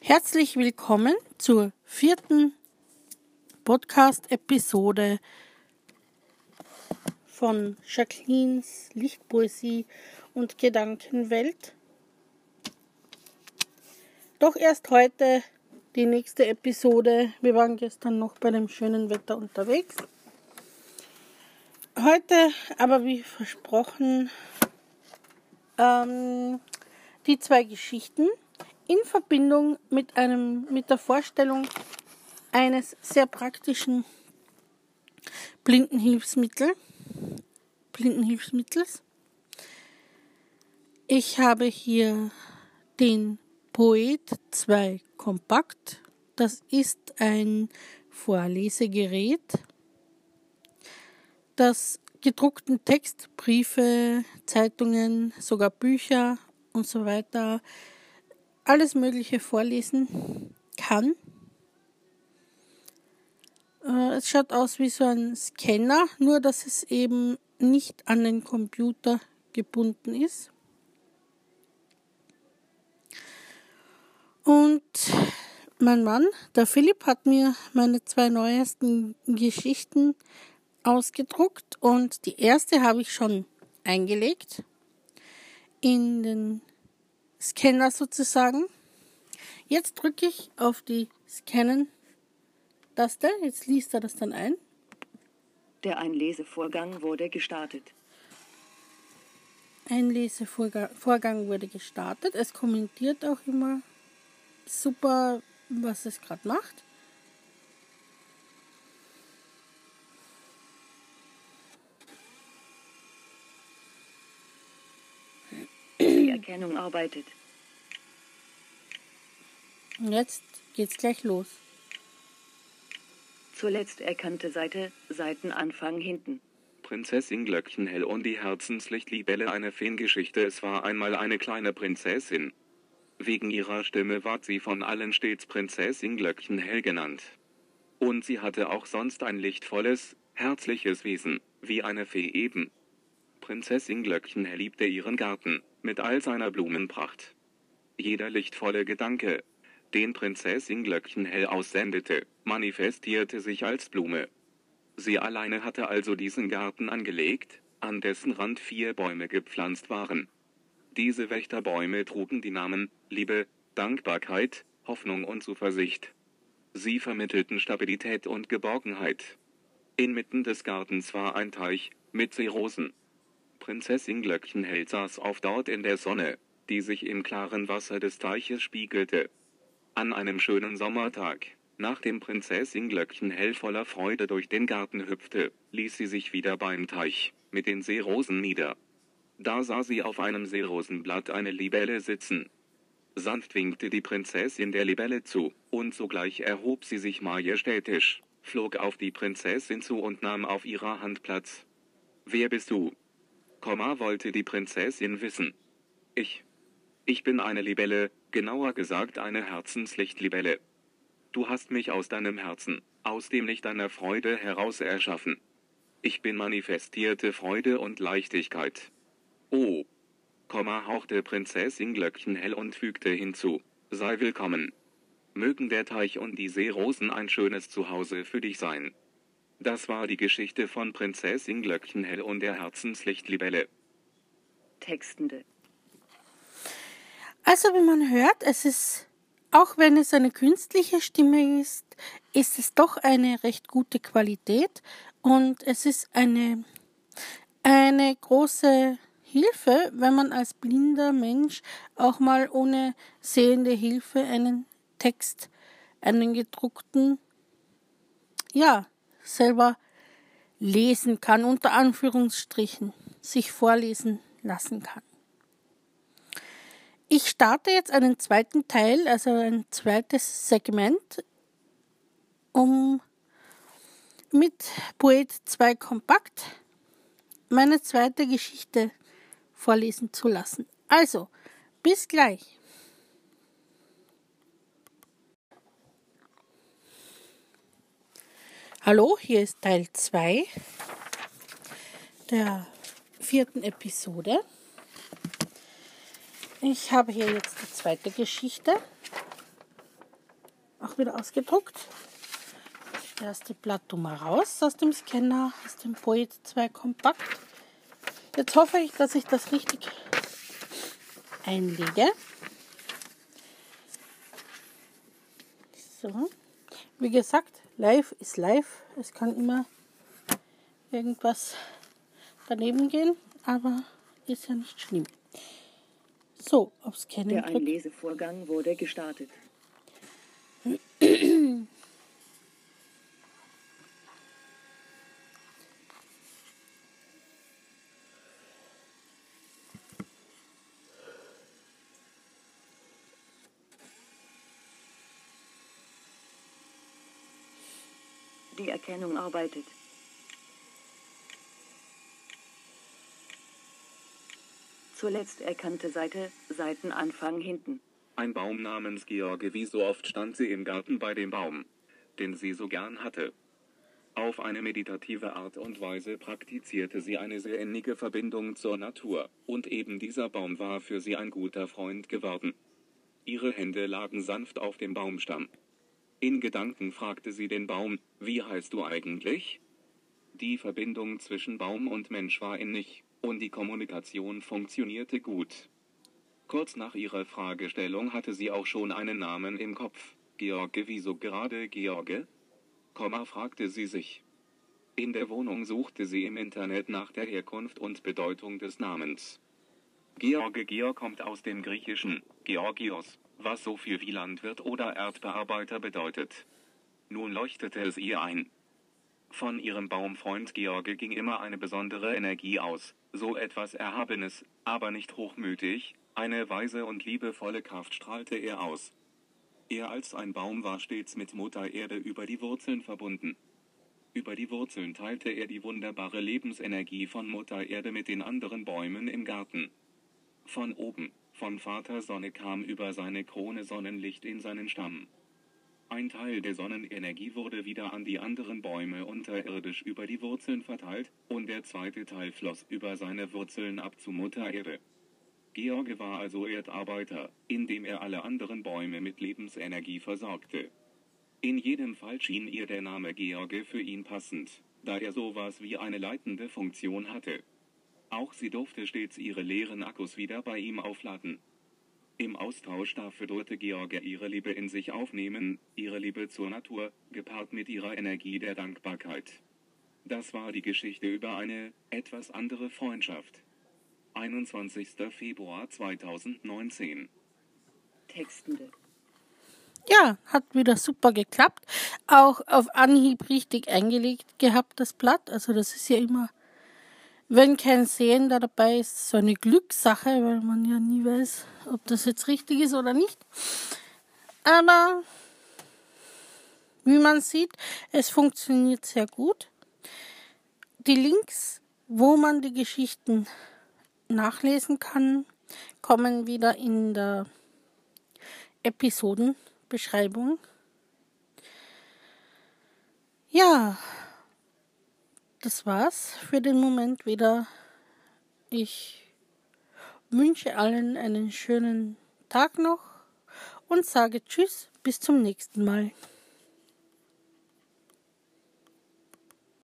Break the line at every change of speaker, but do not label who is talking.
Herzlich willkommen zur vierten Podcast-Episode von Jacquelines Lichtpoesie und Gedankenwelt. Doch erst heute die nächste Episode. Wir waren gestern noch bei dem schönen Wetter unterwegs. Heute aber wie versprochen ähm, die zwei Geschichten in Verbindung mit einem mit der Vorstellung eines sehr praktischen Blindenhilfsmittel, Blindenhilfsmittels. Ich habe hier den Poet 2 Kompakt. Das ist ein Vorlesegerät, das gedruckten Text, Briefe, Zeitungen, sogar Bücher und so weiter, alles Mögliche vorlesen kann. Äh, es schaut aus wie so ein Scanner, nur dass es eben nicht an den Computer gebunden ist. Und mein Mann, der Philipp, hat mir meine zwei neuesten Geschichten ausgedruckt und die erste habe ich schon eingelegt in den Scanner sozusagen. Jetzt drücke ich auf die Scannen-Taste. Jetzt liest er das dann ein.
Der Einlesevorgang wurde gestartet.
Einlesevorgang wurde gestartet. Es kommentiert auch immer super, was es gerade macht.
Die Erkennung arbeitet.
Und jetzt geht's gleich los.
Zuletzt erkannte Seite, Seitenanfang hinten.
Prinzessin Glöckchenhell und die Herzenslichtlibelle eine Feengeschichte. Es war einmal eine kleine Prinzessin. Wegen ihrer Stimme ward sie von allen stets Prinzessin Glöckchenhell genannt. Und sie hatte auch sonst ein lichtvolles, herzliches Wesen, wie eine Fee eben. Prinzessin Glöckchenhell liebte ihren Garten, mit all seiner Blumenpracht. Jeder lichtvolle Gedanke, den Prinzessin Glöckchenhell aussendete, manifestierte sich als Blume. Sie alleine hatte also diesen Garten angelegt, an dessen Rand vier Bäume gepflanzt waren. Diese Wächterbäume trugen die Namen Liebe, Dankbarkeit, Hoffnung und Zuversicht. Sie vermittelten Stabilität und Geborgenheit. Inmitten des Gartens war ein Teich mit Seerosen. Prinzessin Glöckchenhell saß auf dort in der Sonne, die sich im klaren Wasser des Teiches spiegelte. An einem schönen Sommertag, nachdem Prinzessin Glöckchenhell voller Freude durch den Garten hüpfte, ließ sie sich wieder beim Teich mit den Seerosen nieder. Da sah sie auf einem Seerosenblatt eine Libelle sitzen. Sanft winkte die Prinzessin der Libelle zu, und sogleich erhob sie sich majestätisch, flog auf die Prinzessin zu und nahm auf ihrer Hand Platz. Wer bist du? Komma wollte die Prinzessin wissen. Ich. Ich bin eine Libelle, genauer gesagt eine Herzenslichtlibelle. Du hast mich aus deinem Herzen, aus dem Licht deiner Freude heraus erschaffen. Ich bin manifestierte Freude und Leichtigkeit. Oh! Komma hauchte Prinzessin Glöckchenhell und fügte hinzu. Sei willkommen. Mögen der Teich und die Seerosen ein schönes Zuhause für dich sein. Das war die Geschichte von Prinzessin Glöckchenhell und der Herzenslichtlibelle.
Textende.
Also wie man hört, es ist, auch wenn es eine künstliche Stimme ist, ist es doch eine recht gute Qualität und es ist eine, eine große Hilfe, wenn man als blinder Mensch auch mal ohne sehende Hilfe einen Text, einen gedruckten, ja, selber lesen kann, unter Anführungsstrichen, sich vorlesen lassen kann. Ich starte jetzt einen zweiten Teil, also ein zweites Segment, um mit Poet 2 Kompakt meine zweite Geschichte vorlesen zu lassen. Also, bis gleich. Hallo, hier ist Teil 2 der vierten Episode. Ich habe hier jetzt die zweite Geschichte. auch wieder ausgedruckt. Das erste Blatt wir raus aus dem Scanner, aus dem Poet 2 Kompakt. Jetzt hoffe ich, dass ich das richtig einlege. So, wie gesagt, live ist live. Es kann immer irgendwas daneben gehen, aber ist ja nicht schlimm. So, aufs Scannen
Der. Einlesevorgang wurde gestartet. Die Erkennung arbeitet. Zuletzt erkannte Seite, Seitenanfang hinten.
Ein Baum namens George, wie so oft stand sie im Garten bei dem Baum, den sie so gern hatte. Auf eine meditative Art und Weise praktizierte sie eine sehr innige Verbindung zur Natur, und eben dieser Baum war für sie ein guter Freund geworden. Ihre Hände lagen sanft auf dem Baumstamm. In Gedanken fragte sie den Baum, wie heißt du eigentlich? Die Verbindung zwischen Baum und Mensch war innig, und die Kommunikation funktionierte gut. Kurz nach ihrer Fragestellung hatte sie auch schon einen Namen im Kopf. George, wieso gerade George? Komma fragte sie sich. In der Wohnung suchte sie im Internet nach der Herkunft und Bedeutung des Namens. George Georg kommt aus dem griechischen Georgios, was so viel wie Landwirt oder Erdbearbeiter bedeutet. Nun leuchtete es ihr ein. Von ihrem Baumfreund George ging immer eine besondere Energie aus, so etwas Erhabenes, aber nicht hochmütig, eine weise und liebevolle Kraft strahlte er aus. Er als ein Baum war stets mit Mutter Erde über die Wurzeln verbunden. Über die Wurzeln teilte er die wunderbare Lebensenergie von Mutter Erde mit den anderen Bäumen im Garten. Von oben, von Vater Sonne kam über seine Krone Sonnenlicht in seinen Stamm. Ein Teil der Sonnenenergie wurde wieder an die anderen Bäume unterirdisch über die Wurzeln verteilt, und der zweite Teil floss über seine Wurzeln ab zu Mutter Erde. George war also Erdarbeiter, indem er alle anderen Bäume mit Lebensenergie versorgte. In jedem Fall schien ihr der Name George für ihn passend, da er sowas wie eine leitende Funktion hatte. Auch sie durfte stets ihre leeren Akkus wieder bei ihm aufladen. Im Austausch dafür durfte George ihre Liebe in sich aufnehmen, ihre Liebe zur Natur, gepaart mit ihrer Energie der Dankbarkeit. Das war die Geschichte über eine etwas andere Freundschaft. 21. Februar 2019
Textende.
Ja, hat wieder super geklappt. Auch auf Anhieb richtig eingelegt gehabt, das Blatt. Also das ist ja immer, wenn kein Sehender dabei ist, so eine Glückssache, weil man ja nie weiß, ob das jetzt richtig ist oder nicht. Aber wie man sieht, es funktioniert sehr gut. Die Links, wo man die Geschichten nachlesen kann, kommen wieder in der Episodenbeschreibung. Ja, das war's für den Moment wieder. Ich wünsche allen einen schönen Tag noch und sage Tschüss, bis zum nächsten Mal.